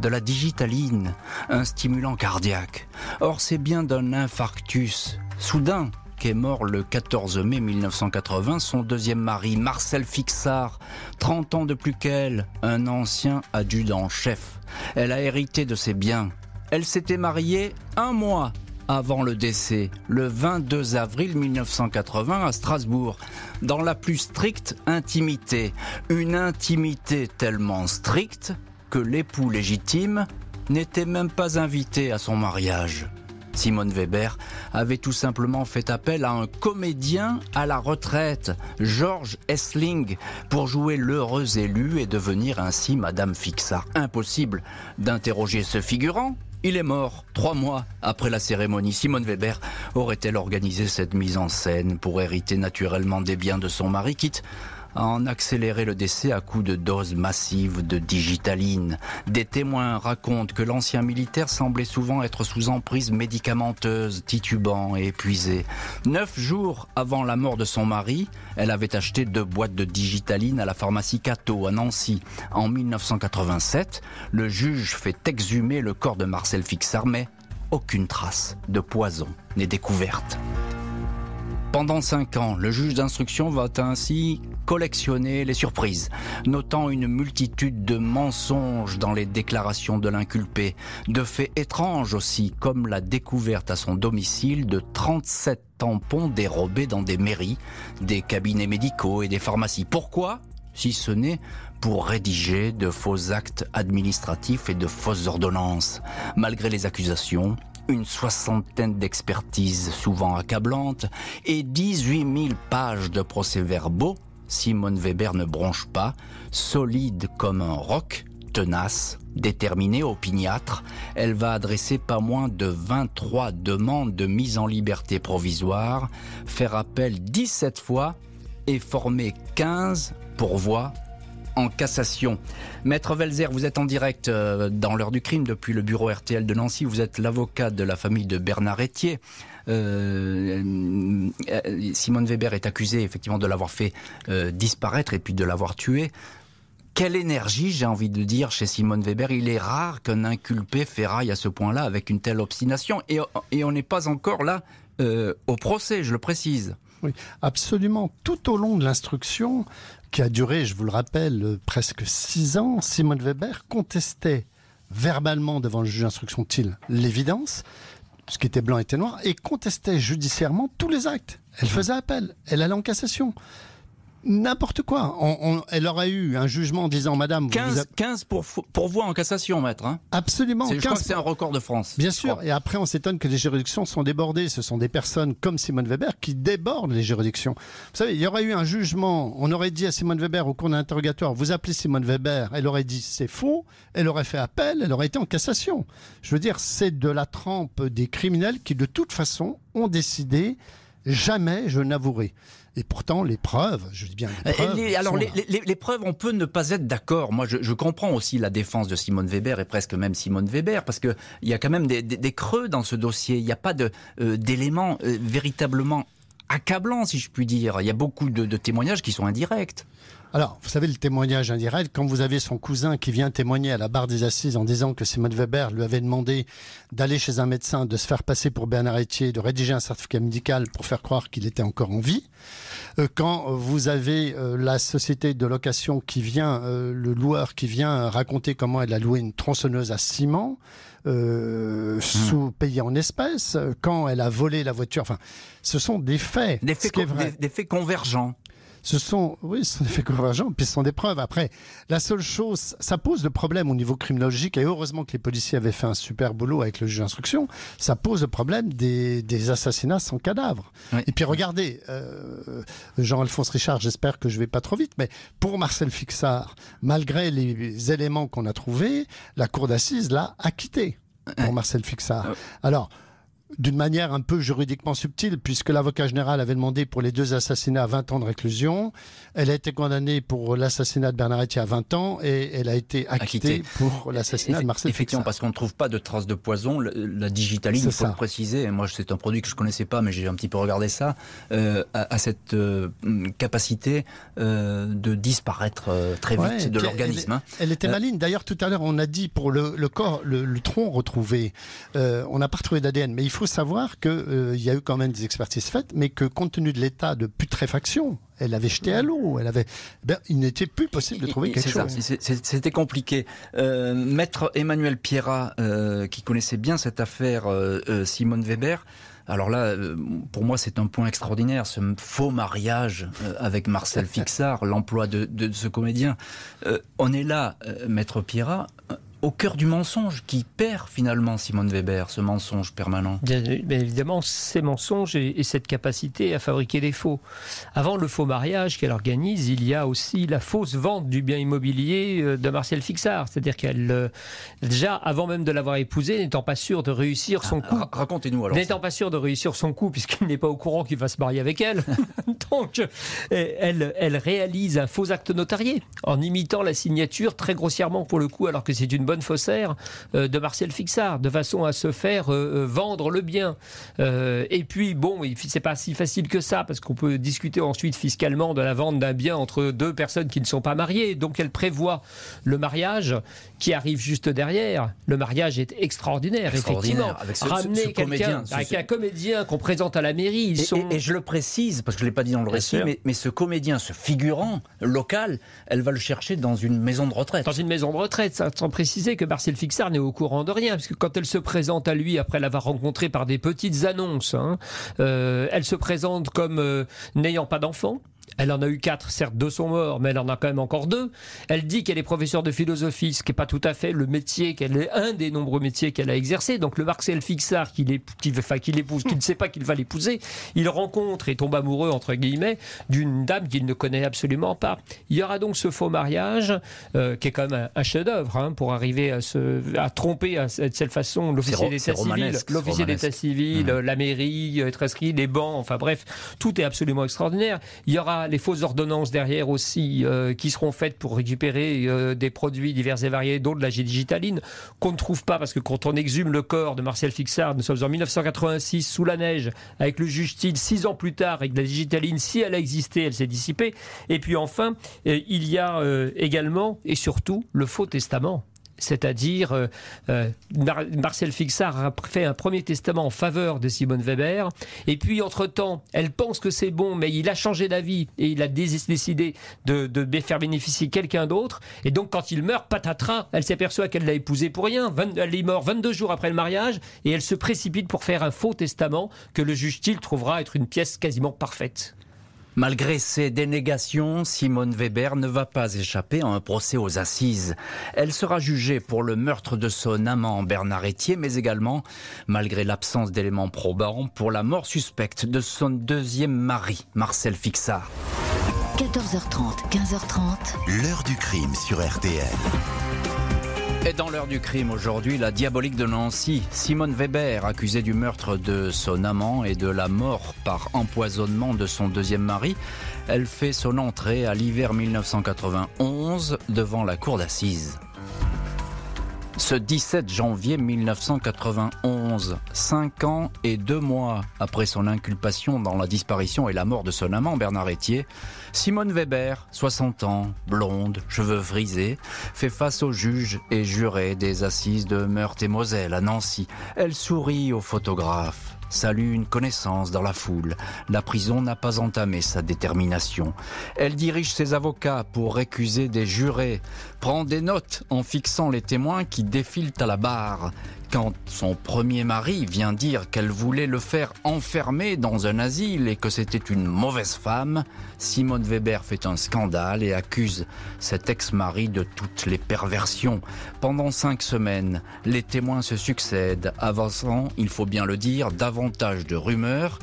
de la digitaline, un stimulant cardiaque. Or, c'est bien d'un infarctus soudain qu'est mort le 14 mai 1980 son deuxième mari, Marcel Fixard, 30 ans de plus qu'elle, un ancien adjudant-chef. Elle a hérité de ses biens. Elle s'était mariée un mois avant le décès, le 22 avril 1980 à Strasbourg, dans la plus stricte intimité. Une intimité tellement stricte que l'époux légitime n'était même pas invité à son mariage. Simone Weber avait tout simplement fait appel à un comédien à la retraite, Georges Essling, pour jouer l'heureux élu et devenir ainsi Madame Fixard. Impossible d'interroger ce figurant. Il est mort trois mois après la cérémonie. Simone Weber aurait-elle organisé cette mise en scène pour hériter naturellement des biens de son mari, quitte a en accéléré le décès à coups de doses massives de digitaline. Des témoins racontent que l'ancien militaire semblait souvent être sous emprise médicamenteuse, titubant et épuisé. Neuf jours avant la mort de son mari, elle avait acheté deux boîtes de digitaline à la pharmacie Cato à Nancy. En 1987, le juge fait exhumer le corps de Marcel Fixard, mais aucune trace de poison n'est découverte. Pendant cinq ans, le juge d'instruction va ainsi collectionner les surprises, notant une multitude de mensonges dans les déclarations de l'inculpé, de faits étranges aussi, comme la découverte à son domicile de 37 tampons dérobés dans des mairies, des cabinets médicaux et des pharmacies. Pourquoi? Si ce n'est pour rédiger de faux actes administratifs et de fausses ordonnances. Malgré les accusations, une soixantaine d'expertises souvent accablantes et 18 000 pages de procès-verbaux, Simone Weber ne bronche pas, solide comme un roc, tenace, déterminée, opiniâtre, elle va adresser pas moins de 23 demandes de mise en liberté provisoire, faire appel 17 fois et former 15 pourvois en cassation. Maître Velzer, vous êtes en direct euh, dans l'heure du crime depuis le bureau RTL de Nancy. Vous êtes l'avocat de la famille de Bernard Etier. Euh, euh, Simone Weber est accusée effectivement de l'avoir fait disparaître et puis de l'avoir tué. Quelle énergie, j'ai envie de dire, chez Simone Weber. Il est rare qu'un inculpé ferraille à ce point-là avec une telle obstination. Et, et on n'est pas encore là au procès, je le précise. Oui, absolument. Tout au long de l'instruction, qui a duré, je vous le rappelle, presque six ans, Simone Weber contestait verbalement devant le juge d'instruction TIL l'évidence, ce qui était blanc était noir, et contestait judiciairement tous les actes. Elle faisait appel, elle allait en cassation. N'importe quoi. elle aurait eu un jugement en disant Madame. 15, 15 pour, pourvoi en cassation, maître. Hein. Absolument. Je crois que c'est un record de France. Bien sûr. Et après, on s'étonne que les juridictions sont débordées. Ce sont des personnes comme Simone Weber qui débordent les juridictions. Vous savez, il y aurait eu un jugement. On aurait dit à Simone Weber au cours d'un interrogatoire Vous appelez Simone Weber. Elle aurait dit C'est faux. Elle aurait fait appel. Elle aurait été en cassation. Je veux dire, c'est de la trempe des criminels qui, de toute façon, ont décidé jamais je n'avouerai. Et pourtant, les preuves, je dis bien les preuves. alors, les, preuves, on peut ne pas être d'accord. Moi, je, comprends aussi la défense de Simone Weber et presque même Simone Weber, parce qu'il y a quand même des, creux dans ce dossier. Il n'y a pas euh, d'éléments euh, véritablement accablants, si je puis dire. Il y a beaucoup de témoignages qui sont indirects. Alors, vous savez, le témoignage indirect, quand vous avez son cousin qui vient témoigner à la barre des assises en disant que Simone Weber lui avait demandé d'aller chez un médecin, de se faire passer pour Bernard Etier, de rédiger un certificat médical pour faire croire qu'il était encore en vie. Euh, quand vous avez euh, la société de location qui vient, euh, le loueur qui vient raconter comment elle a loué une tronçonneuse à ciment, hmm. sous payé en espèces, quand elle a volé la voiture. Enfin, ce sont des faits. Des faits, des faits convergents ce sont, oui, ce sont des faits convergents, puis ce sont des preuves. Après, la seule chose, ça pose de problème au niveau criminologique, et heureusement que les policiers avaient fait un super boulot avec le juge d'instruction, ça pose le problème des, assassinats sans cadavre. Et puis regardez, euh, Jean-Alphonse Richard, j'espère que je vais pas trop vite, mais pour Marcel Fixard, malgré les éléments qu'on a trouvés, la cour d'assises l'a acquitté pour Marcel Fixard. Alors, d'une manière un peu juridiquement subtile, puisque l'avocat général avait demandé pour les deux assassinats 20 ans de réclusion. Elle a été condamnée pour l'assassinat de Bernard Etier à 20 ans et elle a été acquittée, pour l'assassinat de Marcel Effectivement, parce qu'on ne trouve pas de traces de poison. La digitaline, il faut le préciser, moi c'est un produit que je ne connaissais pas, mais j'ai un petit peu regardé ça, euh, a, cette euh, capacité euh, de disparaître très vite de l'organisme. Hein. Elle, était maligne. D'ailleurs, tout à l'heure, on a dit pour le, corps, le, le, tronc retrouvé, on n'a pas retrouvé d'ADN, mais il faut faut savoir qu'il euh, y a eu quand même des expertises faites, mais que compte tenu de l'état de putréfaction, elle avait jeté à l'eau. Elle avait, ben, il n'était plus possible de trouver quelque chose. C'était compliqué. Euh, Maître Emmanuel Pierrat, euh, qui connaissait bien cette affaire Simone Weber. Alors là, pour moi, c'est un point extraordinaire, ce faux mariage avec Marcel Fixard, l'emploi de, de, ce comédien. on est là, Maître Pierrat, au cœur du mensonge qui perd finalement Simone Weber, ce mensonge permanent. Bien, évidemment, ces mensonges et, cette capacité à fabriquer des faux. Avant le faux mariage qu'elle organise, il y a aussi la fausse vente du bien immobilier euh, de Marcel Fixard. C'est-à-dire qu'elle, euh, déjà, avant même de l'avoir épousé, n'étant pas sûr de réussir son ah, coup. Racontez-nous alors. N'étant pas sûr de réussir son coup, puisqu'il n'est pas au courant qu'il va se marier avec elle. Donc, euh, elle, elle réalise un faux acte notarié en imitant la signature très grossièrement pour le coup, alors que c'est une bonne bonne euh, de Marcel Fixard, de façon à se faire euh, euh, vendre le bien. et puis, bon, c'est pas si facile que ça, parce qu'on peut discuter ensuite fiscalement de la vente d'un bien entre deux personnes qui ne sont pas mariées. Donc, elle prévoit le mariage qui arrive juste derrière. Le mariage est extraordinaire, effectivement. Avec Ramener quelqu'un, avec un comédien qu'on présente à la mairie. Ils et, sont... et, je le précise, parce que je ne l'ai pas dit dans le récit, mais, mais, ce comédien, ce figurant local, elle va le chercher dans une maison de retraite. Dans une maison de retraite, sans préciser que Marcel Fixard n'est au courant de rien, puisque quand elle se présente à lui après l'avoir rencontré par des petites annonces, hein, euh, elle se présente comme euh, n'ayant pas d'enfant. Elle en a eu quatre, certes deux sont morts, mais elle en a quand même encore deux. Elle dit qu'elle est professeure de philosophie, ce qui n'est pas tout à fait le métier qu'elle est, un des nombreux métiers qu'elle a exercé. Donc le Marcel Fixard qui l'épouse, qui ne sait pas qu'il va l'épouser, il rencontre et tombe amoureux entre guillemets d'une dame qu'il ne connaît absolument pas. Il y aura donc ce faux mariage euh, qui est quand même un, chef-d'œuvre hein, pour arriver à, se, à tromper à cette façon l'officier d'état civil, l'officier d'état civil, mmh. la mairie, être inscrit, les bancs, enfin bref, tout est absolument extraordinaire. Il y aura les fausses ordonnances derrière aussi euh, qui seront faites pour récupérer euh, des produits divers et variés, dont de la digitaline, qu'on ne trouve pas parce que quand on exhume le corps de Martial Fixard, nous sommes en 1986 sous la neige avec le juge Tid, six ans plus tard avec la digitaline, si elle a existé, elle s'est dissipée. Et puis enfin, euh, il y a également et surtout le faux testament c'est-à-dire euh, euh, Marcel Fixard a fait un premier testament en faveur de Simone Weber, et puis entre-temps, elle pense que c'est bon, mais il a changé d'avis et il a décidé de, faire bénéficier quelqu'un d'autre, et donc quand il meurt, patatras, elle s'aperçoit qu'elle l'a épousé pour rien, elle est morte 22 jours après le mariage, et elle se précipite pour faire un faux testament que le juge Thiel trouvera être une pièce quasiment parfaite. Malgré ses dénégations, Simone Weber ne va pas échapper à un procès aux assises. Elle sera jugée pour le meurtre de son amant Bernard Etier, mais également, malgré l'absence d'éléments probants, pour la mort suspecte de son deuxième mari, Marcel Fixard. 14h30, 15h30. L'heure du crime sur RTL. Et dans l'heure du crime aujourd'hui, la diabolique de Nancy, Simone Weber, accusée du meurtre de son amant et de la mort par empoisonnement de son deuxième mari, elle fait son entrée à l'hiver 1991 devant la cour d'assises. Ce 17 janvier 1991, cinq ans et deux mois après son inculpation dans la disparition et la mort de son amant Bernard Etier, Simone Weber, 60 ans, blonde, cheveux frisés, fait face au juge et juré des assises de Meurthe-et-Moselle à Nancy. Elle sourit au photographe salue une connaissance dans la foule. La prison n'a pas entamé sa détermination. Elle dirige ses avocats pour récuser des jurés, prend des notes en fixant les témoins qui défilent à la barre. Quand son premier mari vient dire qu'elle voulait le faire enfermer dans un asile et que c'était une mauvaise femme, Simone Weber fait un scandale et accuse cet ex-mari de toutes les perversions. Pendant cinq semaines, les témoins se succèdent, avançant, il faut bien le dire, davantage de rumeurs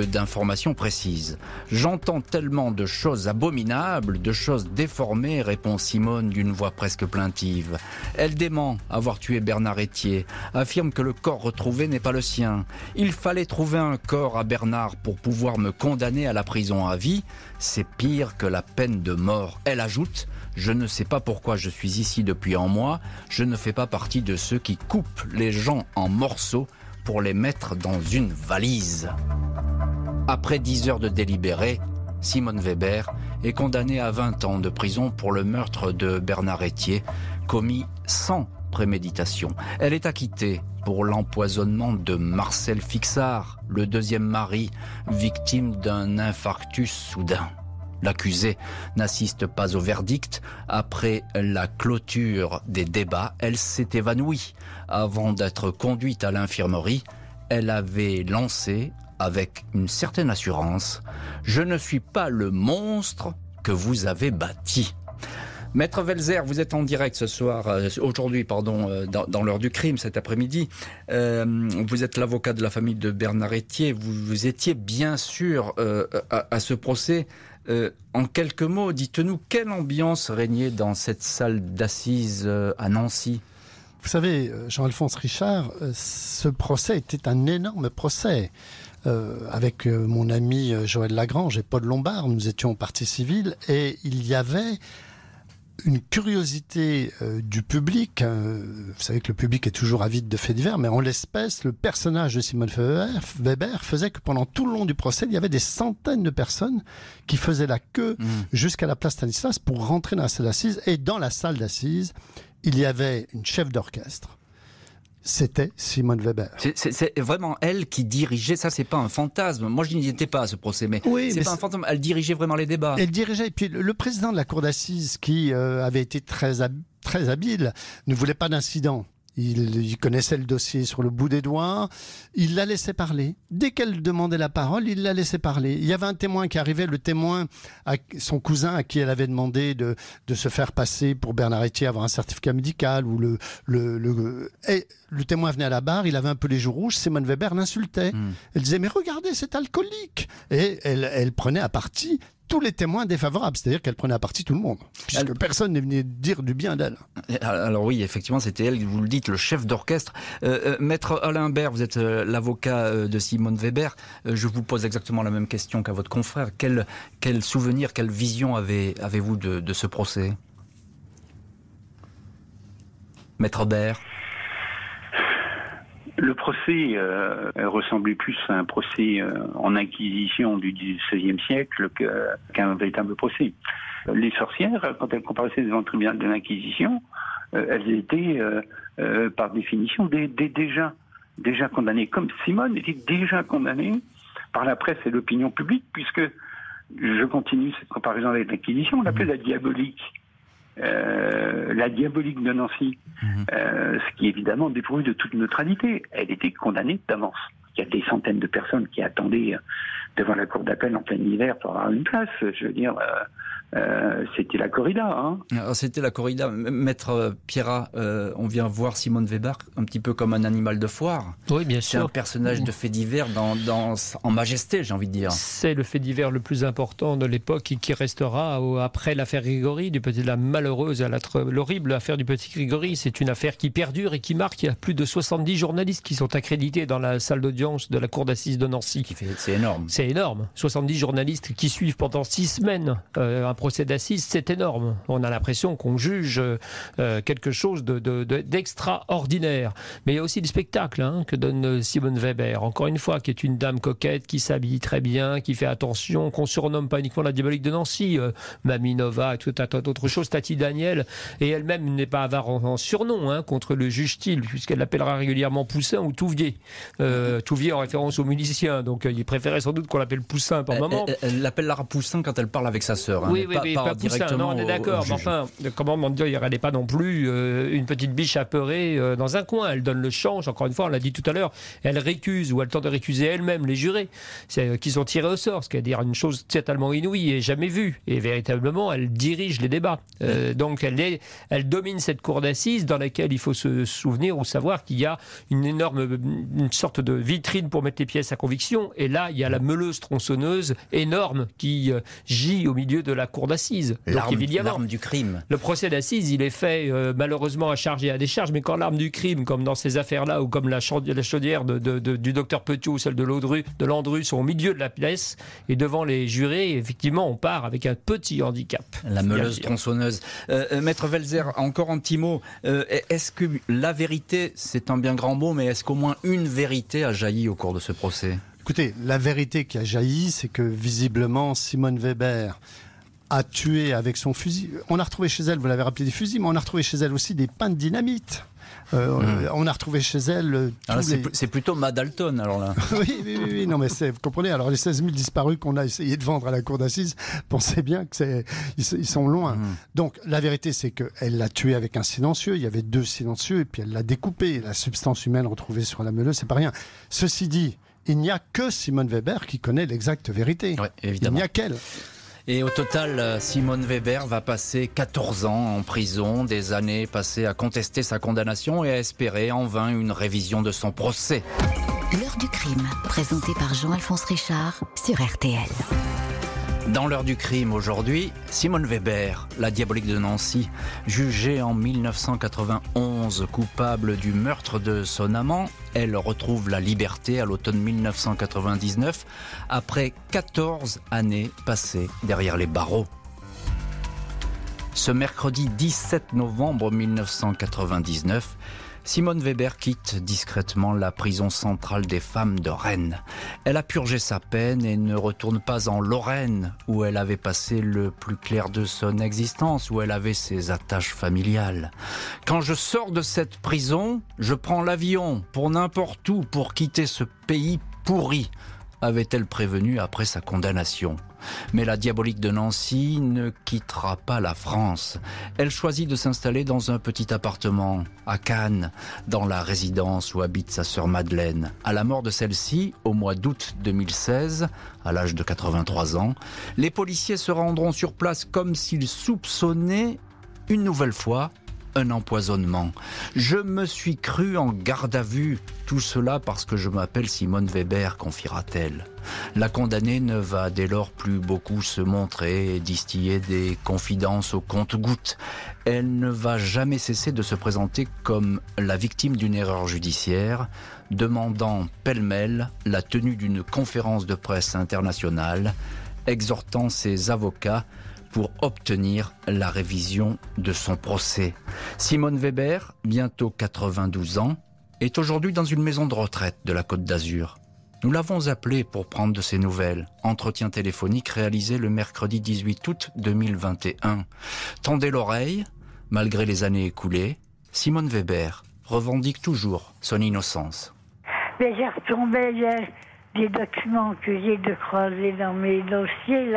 d'informations précises. J'entends tellement de choses abominables, de choses déformées, répond Simone d'une voix presque plaintive. Elle dément avoir tué Bernard Etier, affirme que le corps retrouvé n'est pas le sien. Il fallait trouver un corps à Bernard pour pouvoir me condamner à la prison à vie. C'est pire que la peine de mort. Elle ajoute je ne sais pas pourquoi je suis ici depuis un mois, je ne fais pas partie de ceux qui coupent les gens en morceaux pour les mettre dans une valise. Après dix heures de délibéré, Simone Weber est condamnée à 20 ans de prison pour le meurtre de Bernard Etier, commis sans préméditation. Elle est acquittée pour l'empoisonnement de Marcel Fixard, le deuxième mari, victime d'un infarctus soudain. L'accusée n'assiste pas au verdict. Après la clôture des débats, elle s'est évanouie. Avant d'être conduite à l'infirmerie, elle avait lancé, avec une certaine assurance, Je ne suis pas le monstre que vous avez bâti. Maître Velzer, vous êtes en direct ce soir, euh, aujourd'hui, pardon, euh, dans, l'heure du crime cet après-midi. Euh, vous êtes l'avocat de la famille de Bernard Etier. Vous, étiez bien sûr à, ce procès. en quelques mots, dites-nous quelle ambiance régnait dans cette salle d'assises à Nancy? Vous savez, Jean-Alphonse Richard, ce procès était un énorme procès. Avec mon ami Joël Lagrange et Paul Lombard, nous étions partie civile et il y avait une curiosité euh, du public. Hein. vous savez que le public est toujours avide de faits divers, mais en l'espèce, le personnage de Simone Weber faisait que pendant tout le long du procès, il y avait des centaines de personnes qui faisaient la queue mmh. jusqu'à la place Stanislas pour rentrer dans la salle d'assises. Et dans la salle d'assises, il y avait une chef d'orchestre c'était Simone Weber. C'est vraiment elle qui dirigeait, ça c'est pas un fantasme. Moi je n'y étais pas à ce procès, mais oui, c'est pas un fantasme, elle dirigeait vraiment les débats. Elle dirigeait, et puis le, président de la cour d'assises qui euh, avait été très, très habile ne voulait pas d'incident. Il, connaissait le dossier sur le bout des doigts. Il la laissait parler. Dès qu'elle demandait la parole, il la laissait parler. Il y avait un témoin qui arrivait, le témoin, à son cousin à qui elle avait demandé de, de se faire passer pour Bernard Etier, avoir un certificat médical. Ou le, le, le, et le témoin venait à la barre, il avait un peu les joues rouges. Simone Weber l'insultait. Hmm. Elle disait Mais regardez, c'est alcoolique. Et elle, elle prenait à partie tous les témoins défavorables, c'est-à-dire qu'elle prenait à partie tout le monde, puisque personne n'est venu dire du bien d'elle. Alors oui, effectivement, c'était elle, vous le dites, le chef d'orchestre. Euh, euh, Maître Alain Bert, vous êtes euh, l'avocat de Simone Weber. je vous pose exactement la même question qu'à votre confrère. Quel, quel souvenir, quelle vision avez, avez-vous de, de ce procès? Maître Bert le procès euh, ressemblait plus à un procès euh, en inquisition du XVIe siècle qu'un véritable procès. Les sorcières, quand elles comparaissaient devant le tribunal de l'Inquisition, euh, elles étaient par définition déjà, déjà condamnées, comme Simone était déjà condamnée par la presse et l'opinion publique, puisque, je continue cette comparaison avec l'Inquisition, on l'appelait la diabolique. Euh, la diabolique de Nancy, mhm. euh, ce qui évidemment dépourvu de toute neutralité. Elle était condamnée d'avance. il y a des centaines de personnes qui attendaient devant la cour d'appel en plein hiver pour avoir une place. Je veux dire, euh, c'était la corrida. Hein. C'était la corrida. Maître euh, Pierrat, euh, on vient voir Simone Weber un petit peu comme un animal de foire. Oui, bien sûr. C'est un personnage de fait divers dans, dans, en majesté, j'ai envie de dire. C'est le fait divers le plus important de l'époque et qui restera après l'affaire Grigori, du petit, la malheureuse, l'horrible affaire du petit Grigori. C'est une affaire qui perdure et qui marque. Il y a plus de 70 journalistes qui sont accrédités dans la salle d'audience de la cour d'assises de Nancy. C'est énorme. C'est énorme. 70 journalistes qui suivent pendant six semaines un procès d'assises, c'est énorme. On a l'impression qu'on juge euh, quelque chose d'extraordinaire. De, Mais il y a aussi le spectacle hein, que donne Simone Weber, encore une fois, qui est une dame coquette, qui s'habille très bien, qui fait attention, qu'on surnomme pas uniquement la diabolique de Nancy, euh, Mamie Nova et tout un tas d'autres choses, Tati Daniel, et elle-même n'est pas avare en, surnom hein, contre le juge Thiel, puisqu'elle l'appellera régulièrement Poussin ou Touvier. Euh, Touvier en référence aux musiciens, donc il préférait sans doute qu'on l'appelle Poussin par moment. Elle, l'appellera Poussin quand elle parle avec sa sœur. Hein, oui, oui, oui, pas, Poussin, non, on est d'accord. Mais enfin, comment mon Dieu, elle n'est pas non plus euh, une petite biche apeurée euh, dans un coin. Elle donne le change, encore une fois, on l'a dit tout à l'heure, elle récuse ou elle tente de récuser elle-même les jurés euh, qui sont tirés au sort, ce qui veut dire une chose totalement inouïe et jamais vue. Et véritablement, elle dirige les débats. donc elle, est, elle domine cette cour d'assises dans laquelle il faut se souvenir ou savoir qu'il y a une énorme, une sorte de vitrine pour mettre les pièces à conviction. Et là, il y a la meuleuse tronçonneuse énorme qui gît au milieu de la cour d'assises. L'arme du crime. Le procès d'assises, il est fait euh, malheureusement à charge et à décharge, mais quand l'arme du crime, comme dans ces affaires-là, ou comme la, chaudière du docteur Petiot ou celle de Landru, de Landru, sont au milieu de la pièce et devant les jurés, effectivement, on part avec un petit handicap. La meuleuse tronçonneuse. Euh, euh, Maître Velzer, encore un petit mot. est-ce que la vérité, c'est un bien grand mot, mais est-ce qu'au moins une vérité a jailli au cours de ce procès? Écoutez, la vérité qui a jailli, c'est que visiblement Simone Weber a tué avec son fusil. On a retrouvé chez elle, vous l'avez rappelé, des fusils, mais on a retrouvé chez elle aussi des pains de dynamite. Euh, hmm. On a retrouvé chez elle. Euh, c'est plutôt Madalton, alors là. oui, oui, oui, non, mais vous comprenez. Alors, les 16 000 disparus qu'on a essayé de vendre à la cour d'assises, pensez bien que ils, sont loin. Hmm. Donc, la vérité, c'est qu'elle l'a tué avec un silencieux. Il y avait deux silencieux, et puis elle l'a découpé. La substance humaine retrouvée sur la meuleuse, c'est pas rien. Ceci dit, il n'y a que Simone Weber qui connaît l'exacte vérité. évidemment. Il n'y a qu'elle. Et au total, euh, Simone Weber va passer 14 ans en prison, des années passées à contester sa condamnation et à espérer en vain une révision de son procès. L'heure du crime, présenté par Jean-Alphonse Richard sur RTL. Dans l'heure du crime aujourd'hui, Simone Weber, la diabolique de Nancy, jugée en 1991 coupable du meurtre de son amant, elle retrouve la liberté à l'automne 1999 après 14 années passées derrière les barreaux. Ce mercredi 17 novembre 1999, Simone Weber quitte discrètement la prison centrale des femmes de Rennes. Elle a purgé sa peine et ne retourne pas en Lorraine, où elle avait passé le plus clair de son existence, où elle avait ses attaches familiales. Quand je sors de cette prison, je prends l'avion pour n'importe où pour quitter ce pays pourri, avait-elle prévenu après sa condamnation. Mais la diabolique de Nancy ne quittera pas la France. Elle choisit de s'installer dans un petit appartement à Cannes, dans la résidence où habite sa sœur Madeleine. À la mort de celle-ci, au mois d'août 2016, à l'âge de 83 ans, les policiers se rendront sur place comme s'ils soupçonnaient une nouvelle fois un empoisonnement. Je me suis cru en garde à vue, tout cela parce que je m'appelle Simone Weber, confiera-t-elle. La condamnée ne va dès lors plus beaucoup se montrer et distiller des confidences au compte-gouttes. Elle ne va jamais cesser de se présenter comme la victime d'une erreur judiciaire, demandant pêle-mêle la tenue d'une conférence de presse internationale, exhortant ses avocats pour obtenir la révision de son procès. Simone Weber, bientôt 92 ans, est aujourd'hui dans une maison de retraite de la Côte d'Azur. Nous l'avons appelée pour prendre de ses nouvelles. Entretien téléphonique réalisé le mercredi 18 août 2021. Tendez l'oreille, malgré les années écoulées, Simone Weber revendique toujours son innocence. J'ai des documents que de dans mes dossiers,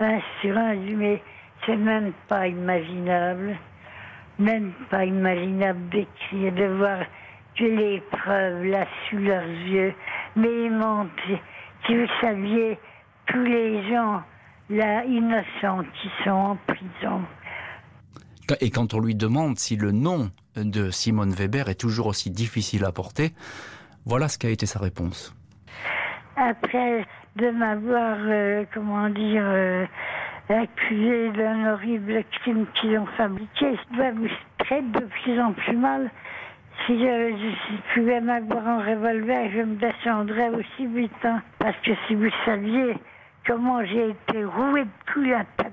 un sur un, mais c'est même pas imaginable, même pas imaginable d'écrire, de voir que les preuves là sous leurs yeux, Mais il m'ont si vous saviez, tous les gens là, innocents qui sont en prison. Et quand on lui demande si le nom de Simone Weber est toujours aussi difficile à porter, voilà ce qu'a été sa réponse. Après de m'avoir, euh, comment dire, euh, accusé d'un horrible crime qu'ils ont fabriqué, je dois vous traiter de plus en plus mal. Si je, je pouvais m'avoir un revolver, je me descendrais aussi vite. Hein. Parce que si vous saviez comment j'ai été roué de coups à tête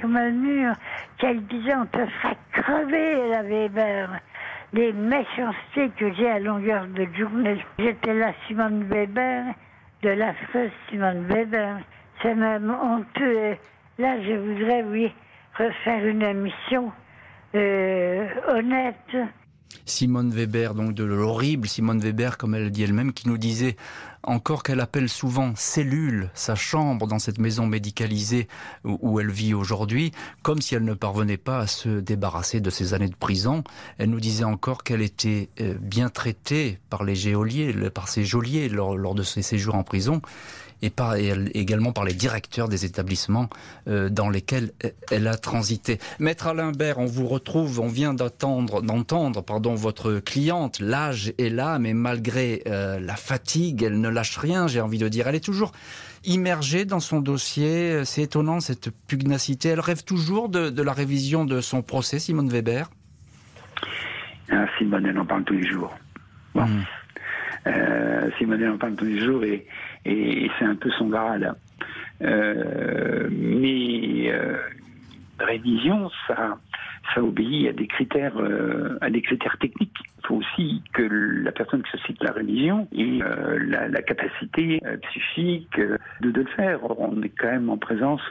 comme un mur, qu'elle disait on te fera crever, la Weber. Les méchancetés que j'ai à longueur de journée. J'étais la Simone Weber, de l'affreuse Simone Weber. C'est même honteux. Là, je voudrais, oui, refaire une émission euh, honnête. Simone Weber, donc de l'horrible Simone Weber, comme elle dit elle-même, qui nous disait encore qu'elle appelle souvent cellule sa chambre dans cette maison médicalisée où, elle vit aujourd'hui, comme si elle ne parvenait pas à se débarrasser de ses années de prison. Elle nous disait encore qu'elle était euh, bien traitée par les géoliers, par ses geôliers lors, lors de ses séjours en prison et, par, également par les directeurs des établissements euh, dans lesquels elle a transité. Maître Alain Bert, on vous retrouve, on vient d'entendre, d'entendre pardon, votre cliente, l'âge est là, mais malgré euh, la fatigue, elle ne lâche rien, j'ai envie de dire. Elle est toujours immergée dans son dossier, c'est étonnant cette pugnacité. Elle rêve toujours de, de la révision de son procès, Simone Weber? Ah, Simone, elle en parle tous les jours. Bon. Mmh. Euh, Simone, elle en parle tous les jours et et, c'est un peu son Graal. Euh, mais euh, révision, ça, ça obéit à des critères, euh, à des critères techniques. Il faut aussi que la personne qui se cite la révision ait euh, la, la, capacité euh, psychique de, de, le faire. on est quand même en présence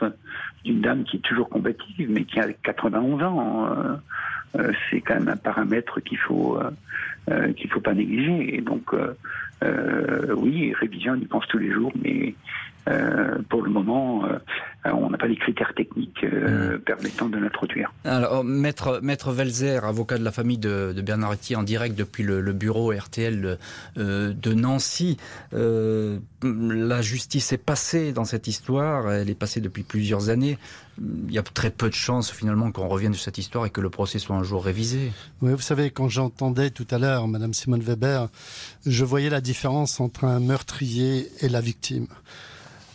d'une dame qui est toujours combative, mais qui a 91 ans. c'est quand même un paramètre qu'il faut qu'il faut pas négliger. Et donc euh, oui, révision, on y pense tous les jours, mais euh, pour le moment, euh, on n'a pas les critères techniques euh, mm. permettant de l'introduire. Alors, maître, maître Velzer, avocat de la famille de, de Bernard en direct depuis le, le bureau RTL euh, de Nancy, la justice est passée dans cette histoire, elle est passée depuis plusieurs années. Il y a très peu de chances finalement qu'on revienne sur cette histoire et que le procès soit un jour révisé. Oui, vous savez, quand j'entendais tout à l'heure Madame Simone Weber, je voyais la différence entre un meurtrier et la victime.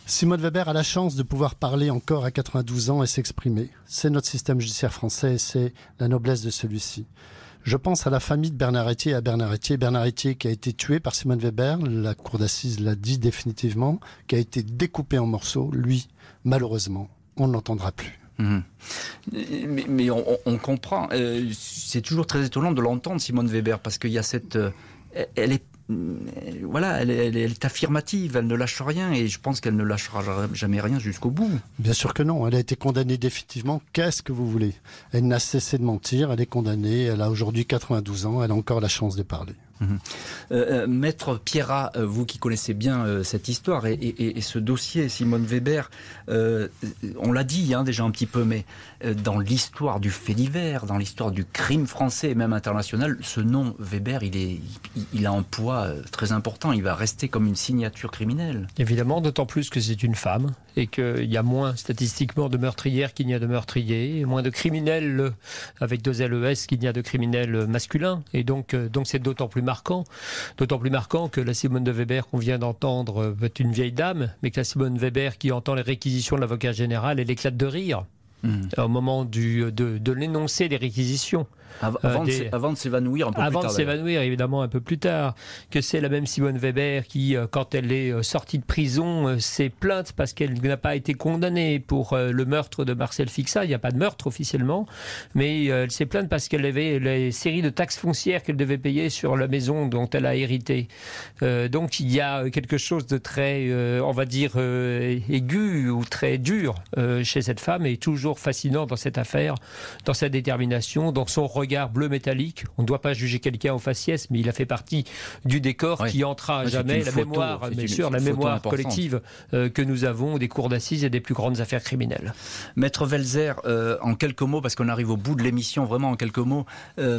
Simone Weber a la chance de pouvoir parler encore à 92 ans et s'exprimer. C'est notre système judiciaire français et c'est la noblesse de celui-ci. Je pense à la famille de Bernard Etier et à Bernard Etier. Bernard Etier qui a été tué par Simone Weber, la cour d'assises l'a dit définitivement, qui a été découpé en morceaux. Lui, malheureusement, on ne l'entendra plus. Mmh. Mais, on, comprend. Euh, c'est toujours très étonnant de l'entendre, Simone Weber, parce qu'il y a cette. Euh, elle est voilà, elle, est affirmative, elle ne lâche rien et je pense qu'elle ne lâchera jamais rien jusqu'au bout. Bien sûr que non, elle a été condamnée définitivement. Qu'est-ce que vous voulez? Elle n'a cessé de mentir, elle est condamnée, elle a aujourd'hui 92 ans, elle a encore la chance de parler. Euh, euh, Maître Pierrat, euh, vous qui connaissez bien cette histoire et, ce dossier, Simone Weber, on l'a dit hein, déjà un petit peu, mais dans l'histoire du fait divers, dans l'histoire du crime français et même international, ce nom Weber, il, a un poids très important. Il va rester comme une signature criminelle. Évidemment, d'autant plus que c'est une femme et qu'il y a moins statistiquement de meurtrières qu'il n'y a de meurtriers, moins de criminels avec deux LES qu'il n'y a de criminels masculins. Et donc, donc c'est d'autant plus marquant, d'autant plus marquant que la Simone de Weber qu'on vient d'entendre est une vieille dame, mais que la Simone Weber qui entend les réquisitions de l'avocat général, elle éclate de rire. Mmh. au moment du, de, de l'énoncé des réquisitions. Euh, avant, de s'évanouir un peu plus tard. Avant de s'évanouir, évidemment, un peu plus tard. Que c'est la même Simone Weber qui, euh, quand elle est euh, sortie de prison, s'est plainte parce qu'elle n'a pas été condamnée pour le meurtre de Marcel Fixa. Il n'y a pas de meurtre officiellement, mais elle s'est plainte parce qu'elle avait les séries de taxes foncières qu'elle devait payer sur la maison dont elle a hérité. donc il y a quelque chose de très, on va dire, aigu ou très dur chez cette femme et toujours toujours fascinant dans cette affaire, dans sa détermination, dans son regard bleu métallique. On ne doit pas juger quelqu'un au faciès, mais il a fait partie du décor qui entra à jamais la mémoire, bien sûr, la mémoire collective euh, que nous avons des cours d'assises et des plus grandes affaires criminelles. Maître Velzer, euh, en quelques mots, parce qu'on arrive au bout de l'émission, vraiment en quelques mots, euh,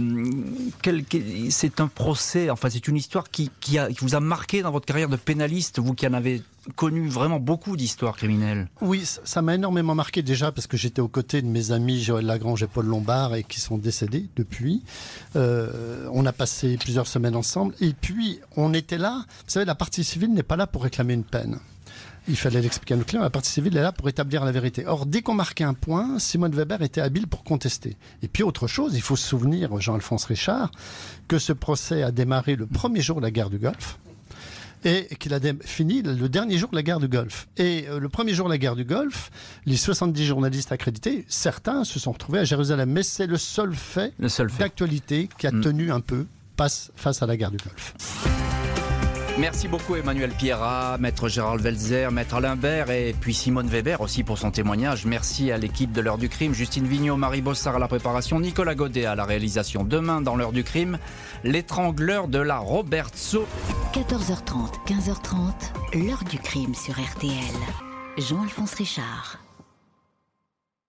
c'est un procès, enfin c'est une histoire qui, qui, a, qui vous a marqué dans votre carrière de pénaliste, vous qui en avez connu vraiment beaucoup d'histoires criminelles. Oui, ça m'a énormément marqué déjà parce que j'étais aux côtés de mes amis Joël Lagrange et Paul Lombard et qui sont décédés depuis. Euh, on a passé plusieurs semaines ensemble et puis on était là. Vous savez, la partie civile n'est pas là pour réclamer une peine. Il fallait l'expliquer à nos clients. La partie civile est là pour établir la vérité. Or, dès qu'on marquait un point, Simone Weber était habile pour contester. Et puis, autre chose, il faut se souvenir, Jean-Alphonse Richard, que ce procès a démarré le premier jour de la guerre du Golfe et qu'il a fini le dernier jour de la guerre du Golfe. Et euh, le premier jour de la guerre du Golfe, les 70 journalistes accrédités, certains se sont retrouvés à Jérusalem. Mais c'est le seul fait, d'actualité qui a mm. tenu un peu face, face à la guerre du Golfe. Merci beaucoup Emmanuel Pierra, maître Gérald Welzer, maître Alain Bert et puis Simone Weber aussi pour son témoignage. Merci à l'équipe de l'heure du crime, Justine Vignot, Marie Bossard à la préparation, Nicolas Godet à la réalisation. Demain dans l'heure du crime, l'étrangleur de la Robertso. 14h30, 15h30, l'heure du crime sur RTL. Jean-Alphonse Richard.